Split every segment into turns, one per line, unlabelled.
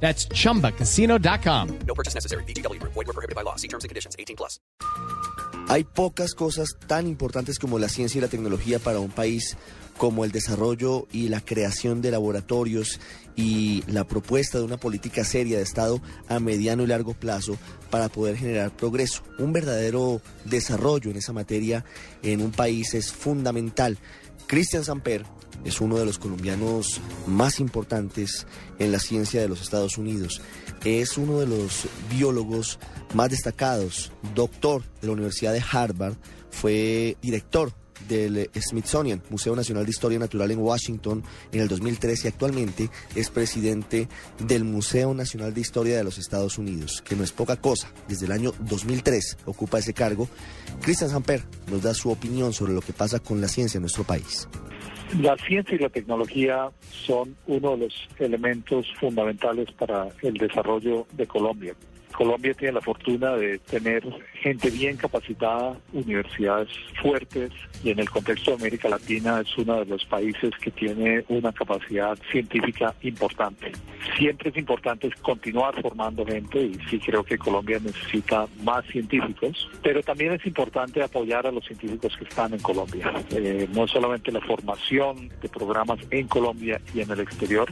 That's chumbacasino.com.
No purchase necessary. BGW. Void were prohibited by law. See terms and conditions. 18 plus.
Hay pocas cosas tan importantes como la ciencia y la tecnología para un país como el desarrollo y la creación de laboratorios y la propuesta de una política seria de Estado a mediano y largo plazo para poder generar progreso. Un verdadero desarrollo en esa materia en un país es fundamental. Cristian Samper es uno de los colombianos más importantes en la ciencia de los Estados Unidos. Es uno de los biólogos más destacados, doctor de la Universidad de Harvard, fue director del Smithsonian, Museo Nacional de Historia Natural en Washington en el 2013 y actualmente es presidente del Museo Nacional de Historia de los Estados Unidos, que no es poca cosa. Desde el año 2003 ocupa ese cargo. Christian Samper nos da su opinión sobre lo que pasa con la ciencia en nuestro país.
La ciencia y la tecnología son uno de los elementos fundamentales para el desarrollo de Colombia. Colombia tiene la fortuna de tener gente bien capacitada, universidades fuertes y en el contexto de América Latina es uno de los países que tiene una capacidad científica importante. Siempre es importante continuar formando gente y sí creo que Colombia necesita más científicos, pero también es importante apoyar a los científicos que están en Colombia. Eh, no solamente la formación de programas en Colombia y en el exterior,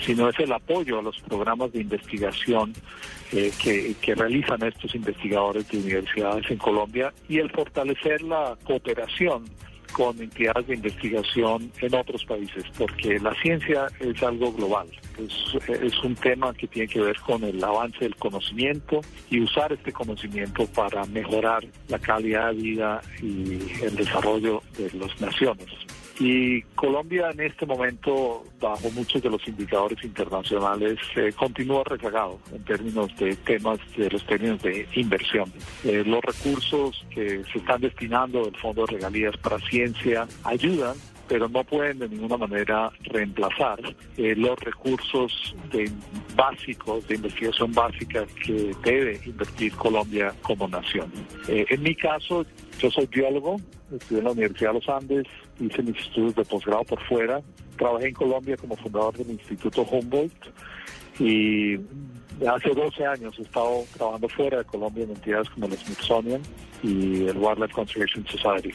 sino es el apoyo a los programas de investigación eh, que, que, realizan estos investigadores de universidades en Colombia y el fortalecer la cooperación con entidades de investigación en otros países, porque la ciencia es algo global, es, un tema que tiene que ver con el avance del conocimiento y usar este conocimiento para mejorar la calidad de vida y el desarrollo de las naciones. Y Colombia en este momento, bajo muchos de los indicadores internacionales, eh, continúa rezagado en términos de temas, de los términos de inversión. Eh, los recursos que se están destinando del Fondo de Regalías para Ciencia ayudan pero no pueden de ninguna manera reemplazar eh, los recursos de básicos, de investigación básica que debe invertir Colombia como nación. Eh, en mi caso, yo soy biólogo, estudié en la Universidad de los Andes, hice mis estudios de posgrado por fuera, trabajé en Colombia como fundador del Instituto Humboldt y hace 12 años he estado trabajando fuera de Colombia en entidades como el Smithsonian y el Wildlife Conservation Society.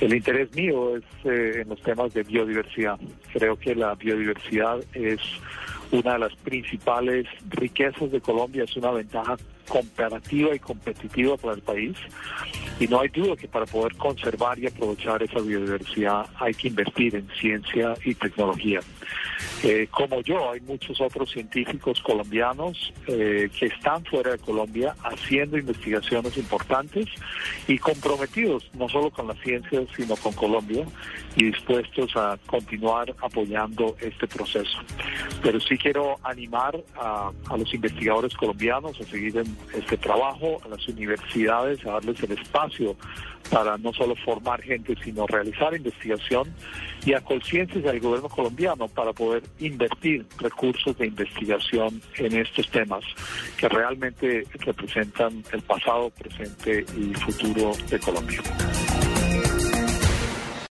El interés mío es eh, en los temas de biodiversidad. Creo que la biodiversidad es una de las principales riquezas de Colombia, es una ventaja comparativa y competitiva para el país. Y no hay duda que para poder conservar y aprovechar esa biodiversidad hay que invertir en ciencia y tecnología. Eh, como yo, hay muchos otros científicos colombianos eh, que están fuera de Colombia haciendo investigaciones importantes y comprometidos no solo con la ciencia, sino con Colombia y dispuestos a continuar apoyando este proceso. Pero sí quiero animar a, los investigadores colombianos a seguir en este trabajo, a las universidades, a darles el espacio para no solo formar gente, sino realizar investigación y a conciencias del gobierno colombiano para poder invertir recursos de investigación en estos temas que realmente representan el pasado, presente y futuro de Colombia.